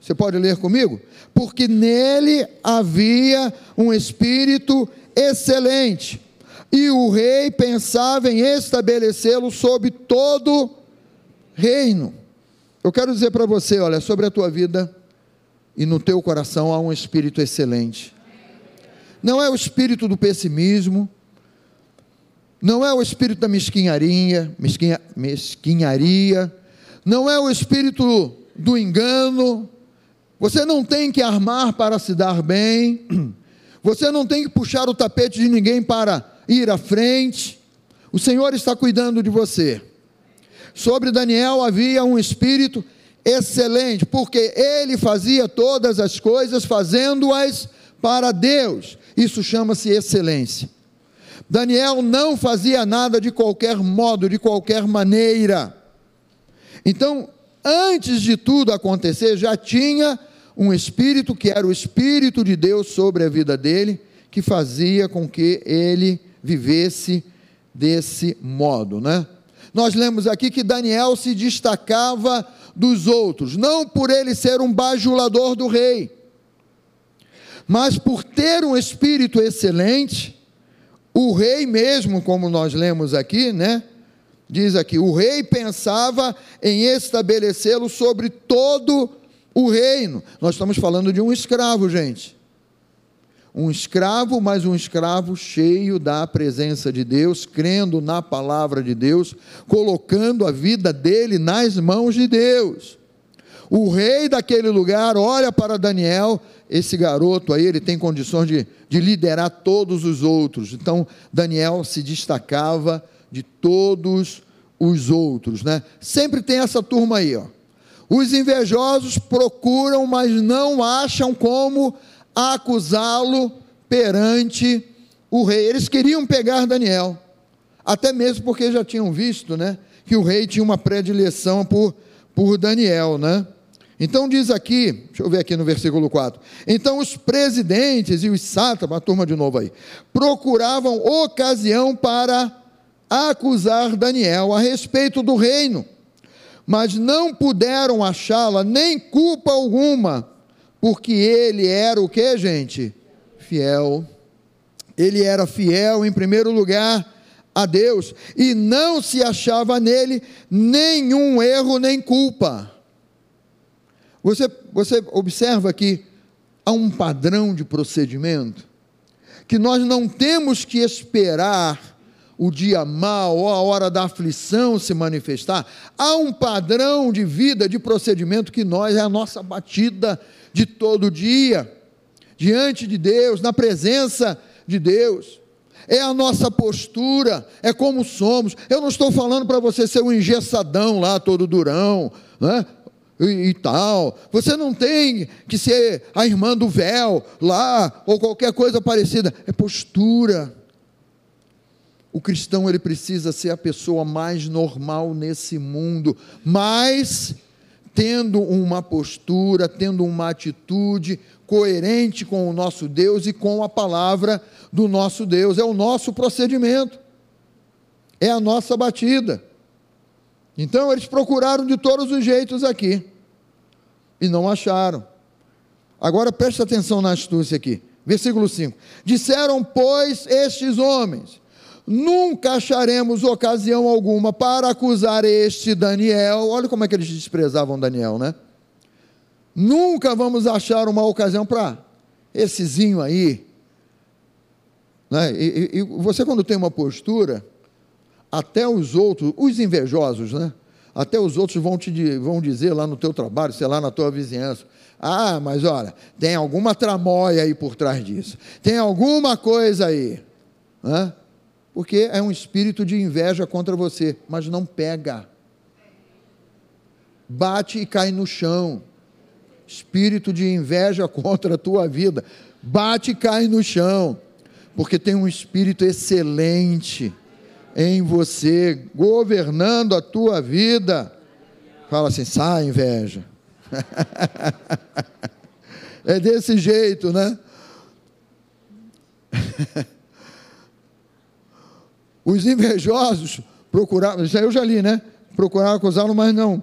você pode ler comigo? Porque nele havia um espírito excelente, e o rei pensava em estabelecê-lo sobre todo reino. Eu quero dizer para você, olha, sobre a tua vida e no teu coração há um espírito excelente. Não é o espírito do pessimismo, não é o espírito da mesquinharia, mesquinha, mesquinharia, não é o espírito do engano. Você não tem que armar para se dar bem, você não tem que puxar o tapete de ninguém para ir à frente. O Senhor está cuidando de você. Sobre Daniel havia um espírito excelente, porque ele fazia todas as coisas fazendo-as para Deus. Isso chama-se excelência. Daniel não fazia nada de qualquer modo, de qualquer maneira. Então, antes de tudo acontecer, já tinha um espírito que era o espírito de Deus sobre a vida dele, que fazia com que ele vivesse desse modo, né? Nós lemos aqui que Daniel se destacava dos outros, não por ele ser um bajulador do rei, mas por ter um espírito excelente o rei mesmo, como nós lemos aqui, né? Diz aqui: o rei pensava em estabelecê-lo sobre todo o reino. Nós estamos falando de um escravo, gente. Um escravo, mas um escravo cheio da presença de Deus, crendo na palavra de Deus, colocando a vida dele nas mãos de Deus. O rei daquele lugar olha para Daniel, esse garoto aí, ele tem condições de, de liderar todos os outros. Então, Daniel se destacava de todos os outros, né? Sempre tem essa turma aí, ó. Os invejosos procuram, mas não acham como acusá-lo perante o rei. Eles queriam pegar Daniel, até mesmo porque já tinham visto, né, que o rei tinha uma predileção por, por Daniel, né? Então diz aqui, deixa eu ver aqui no versículo 4. Então os presidentes e os sátrapas, a turma de novo aí, procuravam ocasião para acusar Daniel a respeito do reino, mas não puderam achá-la nem culpa alguma, porque ele era o que, gente? Fiel. Ele era fiel em primeiro lugar a Deus e não se achava nele nenhum erro nem culpa. Você, você observa que há um padrão de procedimento que nós não temos que esperar o dia mau ou a hora da aflição se manifestar. Há um padrão de vida, de procedimento que nós é a nossa batida de todo dia diante de Deus, na presença de Deus. É a nossa postura, é como somos. Eu não estou falando para você ser um engessadão lá, todo durão, né? e, e, tal. Você não tem que ser a irmã do véu lá ou qualquer coisa parecida. É postura. O cristão ele precisa ser a pessoa mais normal nesse mundo, mas tendo uma postura, tendo uma atitude coerente com o nosso Deus e com a palavra do nosso Deus. É o nosso procedimento. É a nossa batida. Então eles procuraram de todos os jeitos aqui e não acharam. Agora preste atenção na astúcia aqui. Versículo 5: Disseram, pois, estes homens: Nunca acharemos ocasião alguma para acusar este Daniel. Olha como é que eles desprezavam Daniel, né? Nunca vamos achar uma ocasião para essezinho aí. Né? E, e, e você, quando tem uma postura, até os outros, os invejosos, né? Até os outros vão te vão dizer lá no teu trabalho, sei lá, na tua vizinhança. Ah, mas olha, tem alguma tramóia aí por trás disso. Tem alguma coisa aí. Né? Porque é um espírito de inveja contra você, mas não pega. Bate e cai no chão. Espírito de inveja contra a tua vida. Bate e cai no chão. Porque tem um espírito excelente em você, governando a tua vida. Fala assim: sai, inveja. é desse jeito, né? Os invejosos procuravam, isso aí eu já li, né? Procuraram acusá-lo, mas não,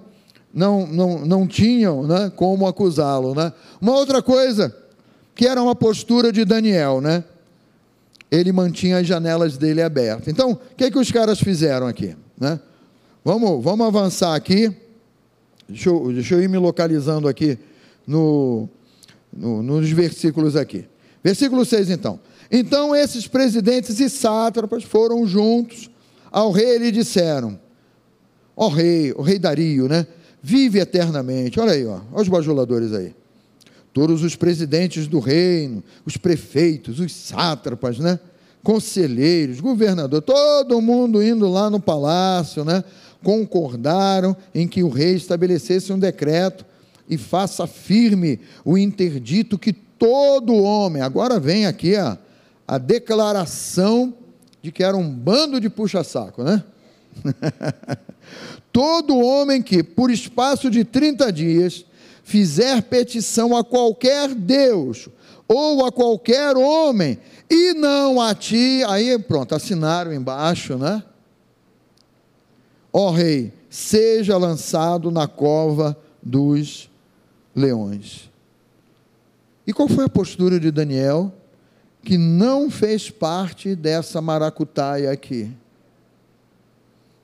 não, não, não tinham né, como acusá-lo, né? Uma outra coisa, que era uma postura de Daniel, né? ele mantinha as janelas dele abertas. Então, o que, é que os caras fizeram aqui? Né? Vamos, vamos avançar aqui. Deixa eu, deixa eu ir me localizando aqui no, no, nos versículos aqui. Versículo 6, então. Então esses presidentes e sátrapas foram juntos ao rei e lhe disseram: Ó rei, o rei Dario, né? Vive eternamente. Olha aí, ó, olha os bajuladores aí. Todos os presidentes do reino, os prefeitos, os sátrapas, né? Conselheiros, governador, todo mundo indo lá no palácio, né? Concordaram em que o rei estabelecesse um decreto e faça firme o interdito que todo homem, agora vem aqui a, a declaração de que era um bando de puxa-saco, né? todo homem que, por espaço de 30 dias, fizer petição a qualquer Deus ou a qualquer homem, e não a ti, aí pronto, assinaram embaixo, né? Ó rei, seja lançado na cova dos leões. E qual foi a postura de Daniel? Que não fez parte dessa maracutaia aqui.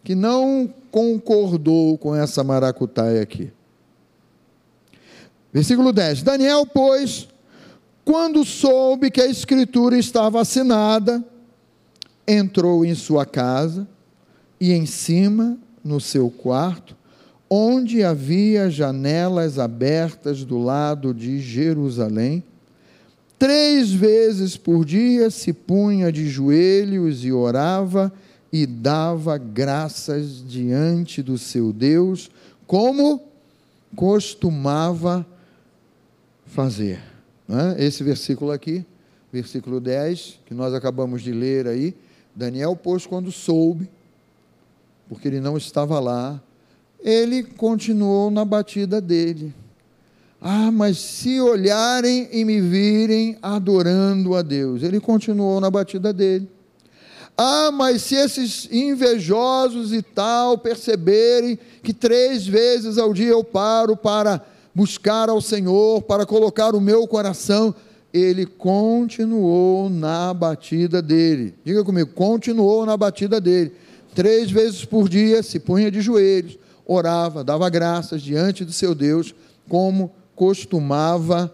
Que não concordou com essa maracutaia aqui. Versículo 10: Daniel, pois, quando soube que a escritura estava assinada, entrou em sua casa e em cima, no seu quarto, onde havia janelas abertas do lado de Jerusalém. Três vezes por dia se punha de joelhos e orava e dava graças diante do seu Deus, como costumava fazer. É? Esse versículo aqui, versículo 10, que nós acabamos de ler aí, Daniel, pois, quando soube, porque ele não estava lá, ele continuou na batida dele. Ah, mas se olharem e me virem adorando a Deus, ele continuou na batida dele. Ah, mas se esses invejosos e tal perceberem que três vezes ao dia eu paro para buscar ao Senhor, para colocar o meu coração, ele continuou na batida dele. Diga comigo, continuou na batida dele. Três vezes por dia se punha de joelhos, orava, dava graças diante do seu Deus, como costumava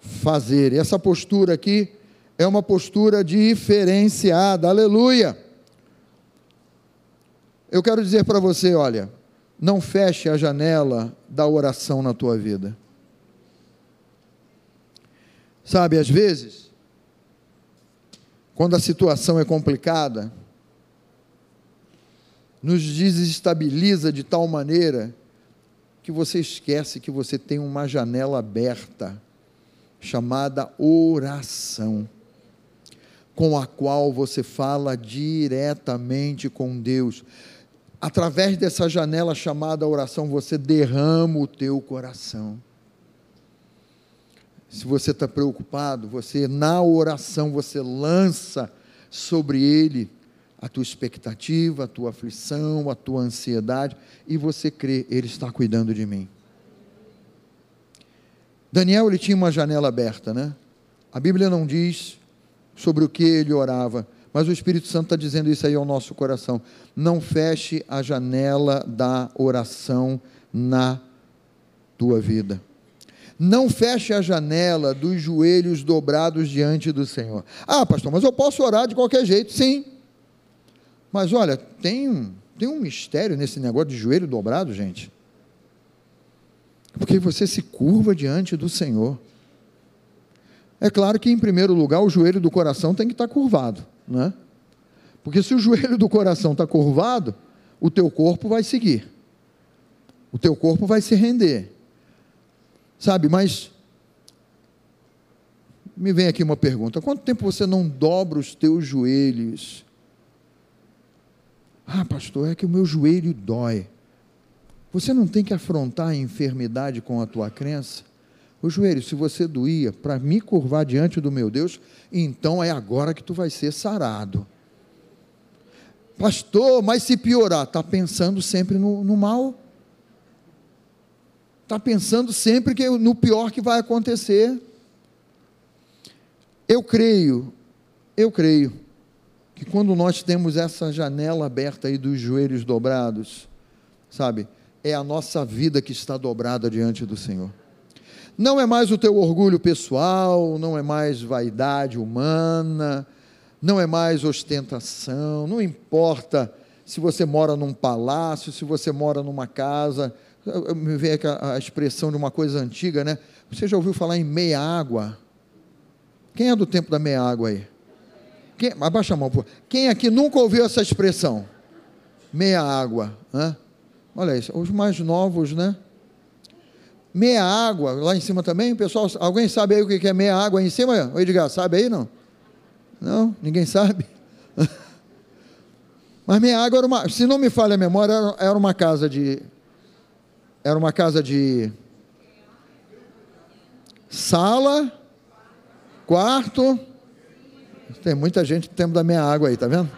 fazer. E essa postura aqui é uma postura diferenciada, aleluia. Eu quero dizer para você: olha, não feche a janela da oração na tua vida. Sabe, às vezes, quando a situação é complicada, nos desestabiliza de tal maneira que você esquece que você tem uma janela aberta chamada oração, com a qual você fala diretamente com Deus. Através dessa janela chamada oração, você derrama o teu coração. Se você está preocupado, você na oração você lança sobre ele a tua expectativa, a tua aflição, a tua ansiedade, e você crê, Ele está cuidando de mim. Daniel ele tinha uma janela aberta, né? A Bíblia não diz sobre o que ele orava, mas o Espírito Santo está dizendo isso aí ao nosso coração. Não feche a janela da oração na tua vida. Não feche a janela dos joelhos dobrados diante do Senhor. Ah, pastor, mas eu posso orar de qualquer jeito. Sim, mas olha, tem um, tem um mistério nesse negócio de joelho dobrado, gente. Porque você se curva diante do Senhor. É claro que, em primeiro lugar, o joelho do coração tem que estar curvado, né? Porque se o joelho do coração está curvado, o teu corpo vai seguir. O teu corpo vai se render. Sabe, mas me vem aqui uma pergunta: quanto tempo você não dobra os teus joelhos ah, pastor, é que o meu joelho dói. Você não tem que afrontar a enfermidade com a tua crença? O joelho, se você doía para me curvar diante do meu Deus, então é agora que tu vai ser sarado. Pastor, mas se piorar, está pensando sempre no, no mal? Está pensando sempre que no pior que vai acontecer? Eu creio, eu creio que quando nós temos essa janela aberta aí dos joelhos dobrados, sabe, é a nossa vida que está dobrada diante do Senhor. Não é mais o teu orgulho pessoal, não é mais vaidade humana, não é mais ostentação, não importa se você mora num palácio, se você mora numa casa. Me vem a expressão de uma coisa antiga, né? Você já ouviu falar em meia água? Quem é do tempo da meia água aí? Quem, abaixa a mão, Quem aqui nunca ouviu essa expressão? Meia água. Né? Olha isso, os mais novos, né? Meia água, lá em cima também, pessoal, alguém sabe aí o que é meia água aí em cima? O Edgar, sabe aí não? Não? Ninguém sabe? Mas meia água era uma, se não me falha a memória, era uma casa de, era uma casa de sala, quarto, tem muita gente no tempo da meia água aí, tá vendo?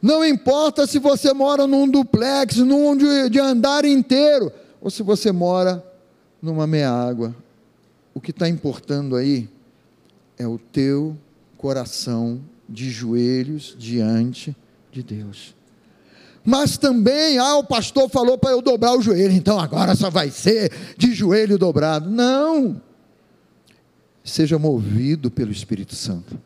Não importa se você mora num duplex, num de, de andar inteiro, ou se você mora numa meia água, o que está importando aí é o teu coração de joelhos diante de Deus. Mas também, ah, o pastor falou para eu dobrar o joelho, então agora só vai ser de joelho dobrado. Não! Seja movido pelo Espírito Santo.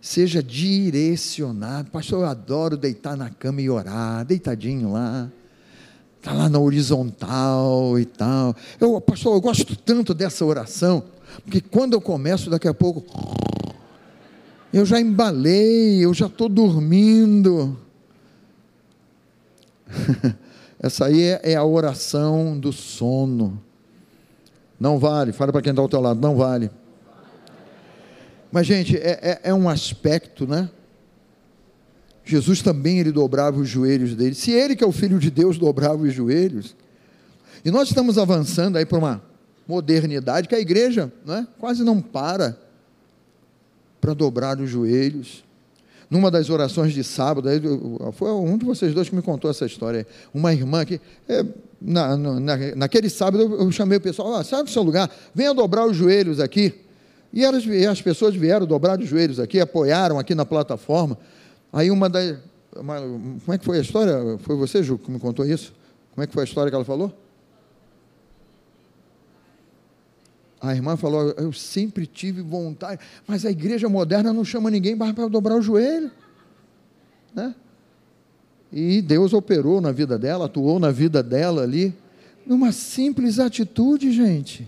Seja direcionado. Pastor, eu adoro deitar na cama e orar, deitadinho lá está lá na horizontal e tal. Eu, pastor, eu gosto tanto dessa oração, porque quando eu começo, daqui a pouco, eu já embalei, eu já estou dormindo. Essa aí é, é a oração do sono. Não vale, fala para quem está ao teu lado, não vale. Mas, gente, é, é, é um aspecto, né? Jesus também ele dobrava os joelhos dele. Se ele que é o filho de Deus dobrava os joelhos, e nós estamos avançando aí para uma modernidade que a igreja não é, quase não para para dobrar os joelhos. Numa das orações de sábado, foi um de vocês dois que me contou essa história. Uma irmã que, é, na, na, naquele sábado, eu chamei o pessoal, ah, sai do seu lugar, venha dobrar os joelhos aqui. E, elas, as pessoas vieram dobrar os joelhos aqui, apoiaram aqui na plataforma. Aí uma das. Uma, como é que foi a história? Foi você, Ju, que me contou isso? Como é que foi a história que ela falou? A irmã falou: Eu sempre tive vontade, mas a igreja moderna não chama ninguém para dobrar o joelho. Né? E Deus operou na vida dela, atuou na vida dela ali, numa simples atitude, gente.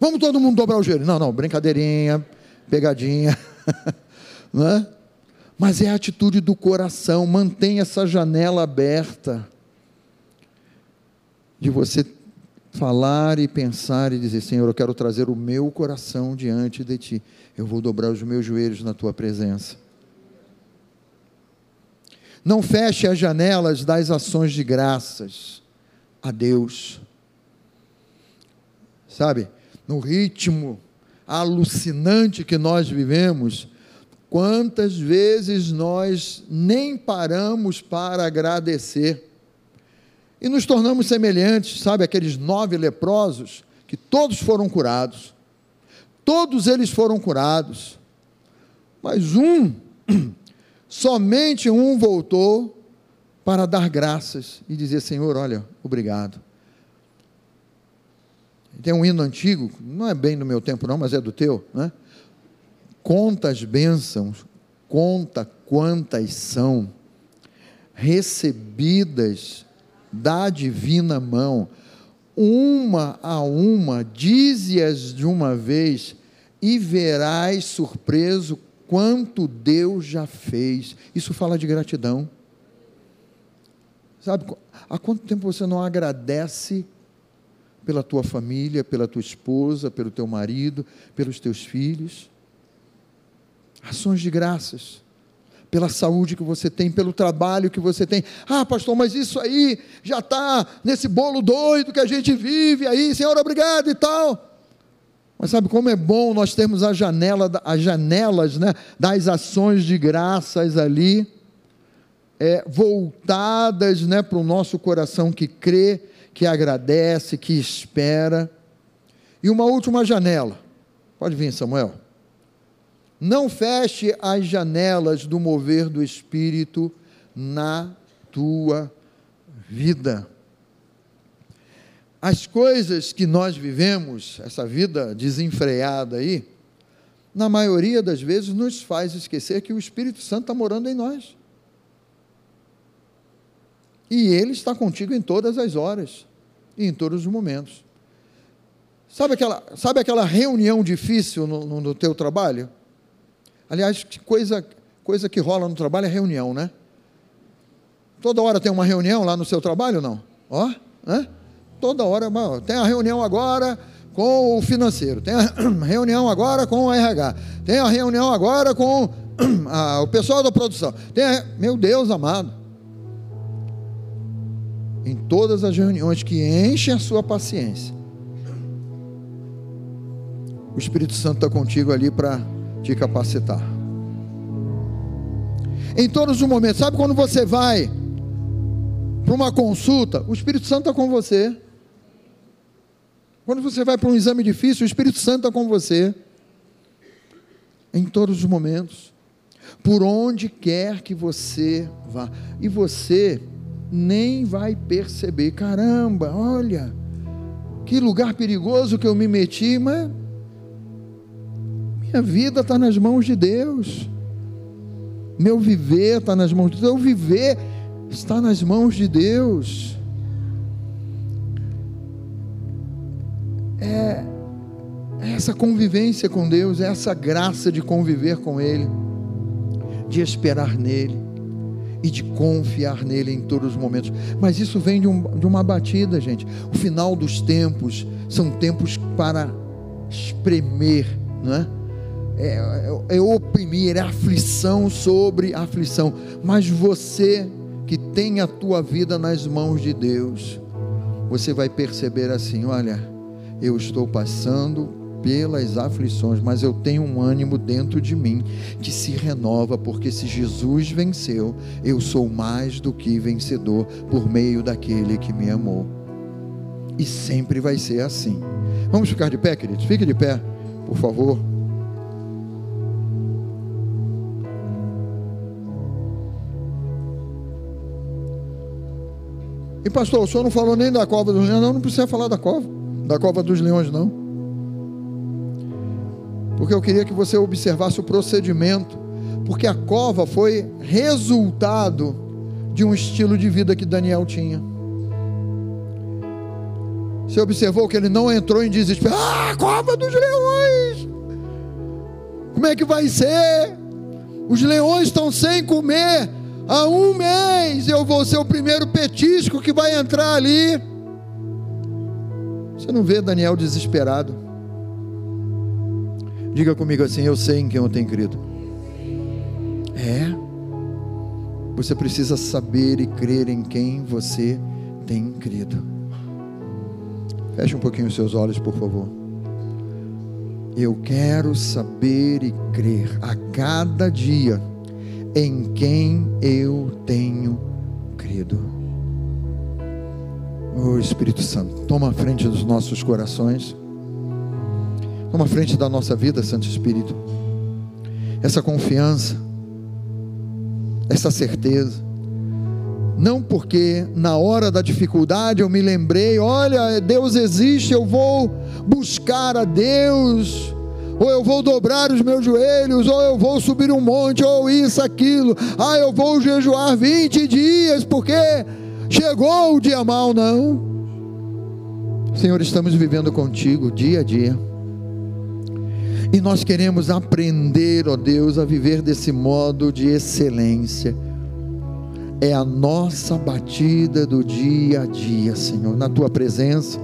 Vamos todo mundo dobrar o joelho. Não, não, brincadeirinha, pegadinha. não é? mas é a atitude do coração. Mantenha essa janela aberta de você falar e pensar e dizer: Senhor, eu quero trazer o meu coração diante de Ti. Eu vou dobrar os meus joelhos na Tua presença. Não feche as janelas das ações de graças a Deus. Sabe, no ritmo alucinante que nós vivemos, Quantas vezes nós nem paramos para agradecer e nos tornamos semelhantes, sabe, aqueles nove leprosos que todos foram curados, todos eles foram curados, mas um, somente um voltou para dar graças e dizer: Senhor, olha, obrigado. Tem um hino antigo, não é bem do meu tempo, não, mas é do teu, né? Conta as bênçãos, conta quantas são recebidas da divina mão, uma a uma, dize-as de uma vez, e verás surpreso quanto Deus já fez. Isso fala de gratidão. Sabe, há quanto tempo você não agradece pela tua família, pela tua esposa, pelo teu marido, pelos teus filhos? Ações de graças. Pela saúde que você tem, pelo trabalho que você tem. Ah, pastor, mas isso aí já está nesse bolo doido que a gente vive aí, Senhor, obrigado e tal. Mas sabe como é bom nós termos a janela, as janelas né, das ações de graças ali, é, voltadas né, para o nosso coração que crê, que agradece, que espera. E uma última janela. Pode vir, Samuel. Não feche as janelas do mover do Espírito na tua vida. As coisas que nós vivemos, essa vida desenfreada aí, na maioria das vezes nos faz esquecer que o Espírito Santo está morando em nós. E Ele está contigo em todas as horas e em todos os momentos. Sabe aquela, sabe aquela reunião difícil no, no, no teu trabalho? Aliás, coisa, coisa que rola no trabalho é reunião, né? Toda hora tem uma reunião lá no seu trabalho, não? Ó, né? Toda hora, tem a reunião agora com o financeiro, tem a reunião agora com o RH, tem a reunião agora com a, o pessoal da produção. Tem a, meu Deus amado. Em todas as reuniões que enchem a sua paciência, o Espírito Santo está contigo ali para te capacitar. Em todos os momentos, sabe quando você vai para uma consulta, o Espírito Santo está com você. Quando você vai para um exame difícil, o Espírito Santo está com você. Em todos os momentos. Por onde quer que você vá. E você nem vai perceber. Caramba, olha, que lugar perigoso que eu me meti, mas minha vida está nas mãos de Deus. Meu viver está nas mãos de Deus. Eu viver está nas mãos de Deus. É, é essa convivência com Deus, é essa graça de conviver com Ele, de esperar nele e de confiar nele em todos os momentos. Mas isso vem de, um, de uma batida, gente. O final dos tempos são tempos para espremer, não é? É, é, é oprimir, é aflição sobre aflição. Mas você que tem a tua vida nas mãos de Deus, você vai perceber assim: olha, eu estou passando pelas aflições, mas eu tenho um ânimo dentro de mim que se renova, porque se Jesus venceu, eu sou mais do que vencedor por meio daquele que me amou. E sempre vai ser assim. Vamos ficar de pé, queridos? Fique de pé, por favor. E pastor, o senhor não falou nem da cova dos leões, não, não precisa falar da cova, da cova dos leões, não. Porque eu queria que você observasse o procedimento, porque a cova foi resultado de um estilo de vida que Daniel tinha. Você observou que ele não entrou em desespero. Ah, cova dos leões! Como é que vai ser? Os leões estão sem comer Há um mês eu vou ser o primeiro petisco que vai entrar ali. Você não vê Daniel desesperado? Diga comigo assim: Eu sei em quem eu tenho crido. É. Você precisa saber e crer em quem você tem crido. Feche um pouquinho os seus olhos, por favor. Eu quero saber e crer a cada dia em quem eu tenho crido. O Espírito Santo, toma a frente dos nossos corações, toma a frente da nossa vida, Santo Espírito. Essa confiança, essa certeza, não porque na hora da dificuldade eu me lembrei, olha, Deus existe, eu vou buscar a Deus, ou eu vou dobrar os meus joelhos, ou eu vou subir um monte, ou isso, aquilo. Ah, eu vou jejuar 20 dias, porque chegou o dia mal, não. Senhor, estamos vivendo contigo dia a dia. E nós queremos aprender, ó Deus, a viver desse modo de excelência. É a nossa batida do dia a dia, Senhor, na tua presença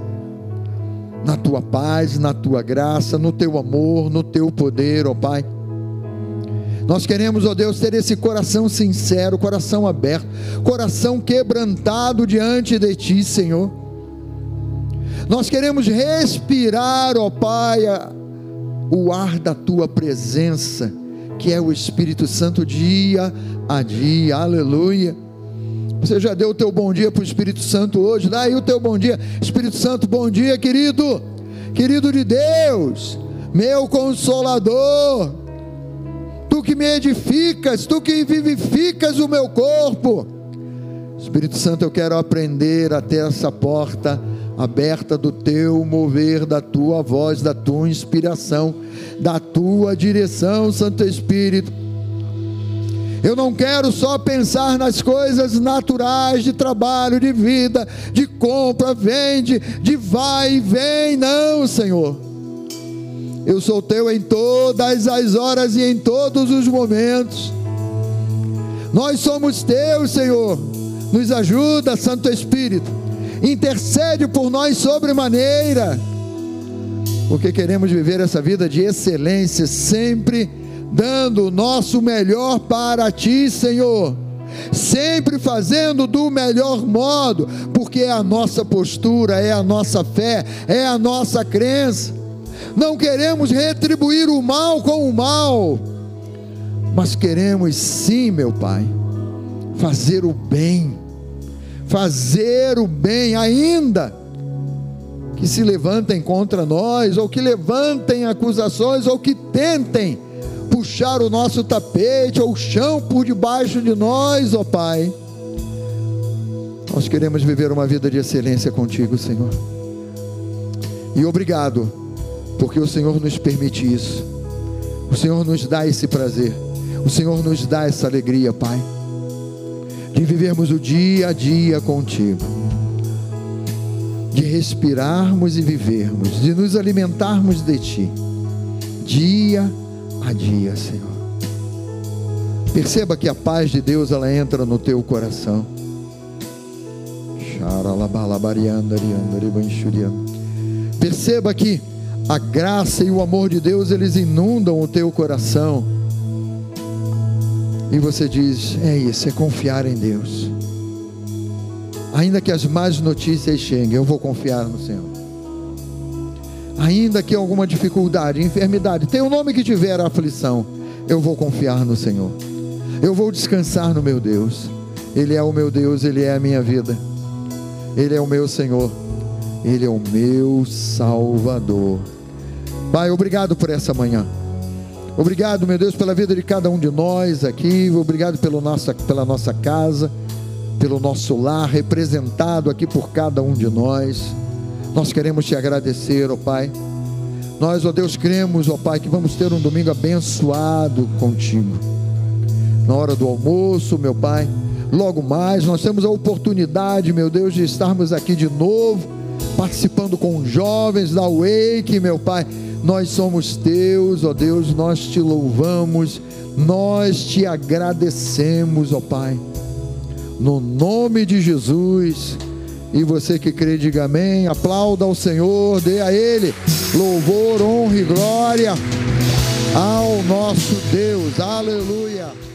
na tua paz, na tua graça, no teu amor, no teu poder, ó Pai. Nós queremos, ó Deus, ter esse coração sincero, coração aberto, coração quebrantado diante de Ti, Senhor. Nós queremos respirar, ó Pai, o ar da Tua presença, que é o Espírito Santo, dia a dia, aleluia. Você já deu o teu bom dia para o Espírito Santo hoje? Dá aí o teu bom dia. Espírito Santo, bom dia, querido. Querido de Deus, meu consolador. Tu que me edificas, tu que vivificas o meu corpo. Espírito Santo, eu quero aprender a ter essa porta aberta do teu mover, da tua voz, da tua inspiração, da tua direção, Santo Espírito. Eu não quero só pensar nas coisas naturais de trabalho, de vida, de compra, vende, de vai e vem, não, Senhor. Eu sou teu em todas as horas e em todos os momentos. Nós somos teus, Senhor. Nos ajuda, Santo Espírito. Intercede por nós sobremaneira. Porque queremos viver essa vida de excelência, sempre dando o nosso melhor para ti, Senhor. Sempre fazendo do melhor modo, porque é a nossa postura, é a nossa fé, é a nossa crença. Não queremos retribuir o mal com o mal, mas queremos sim, meu Pai, fazer o bem, fazer o bem, ainda que se levantem contra nós, ou que levantem acusações, ou que tentem puxar o nosso tapete ou o chão por debaixo de nós, ó Pai. Nós queremos viver uma vida de excelência contigo, Senhor. E obrigado, porque o Senhor nos permite isso. O Senhor nos dá esse prazer. O Senhor nos dá essa alegria, Pai, de vivermos o dia a dia contigo, de respirarmos e vivermos, de nos alimentarmos de Ti, dia a dia, Senhor. Perceba que a paz de Deus ela entra no teu coração. Perceba que a graça e o amor de Deus eles inundam o teu coração e você diz: é isso, é confiar em Deus. Ainda que as más notícias cheguem, eu vou confiar no Senhor. Ainda que alguma dificuldade, enfermidade, tenha o nome que tiver a aflição, eu vou confiar no Senhor. Eu vou descansar no meu Deus. Ele é o meu Deus, Ele é a minha vida. Ele é o meu Senhor. Ele é o meu Salvador. Pai, obrigado por essa manhã. Obrigado, meu Deus, pela vida de cada um de nós aqui. Obrigado pelo nossa, pela nossa casa, pelo nosso lar, representado aqui por cada um de nós. Nós queremos te agradecer, ó Pai. Nós, ó Deus, cremos, ó Pai, que vamos ter um domingo abençoado contigo. Na hora do almoço, meu Pai, logo mais, nós temos a oportunidade, meu Deus, de estarmos aqui de novo, participando com jovens da Wake, meu Pai nós somos teus, ó Deus, nós te louvamos, nós te agradecemos, ó Pai. No nome de Jesus. E você que crê, diga amém. Aplauda ao Senhor, dê a Ele louvor, honra e glória ao nosso Deus. Aleluia.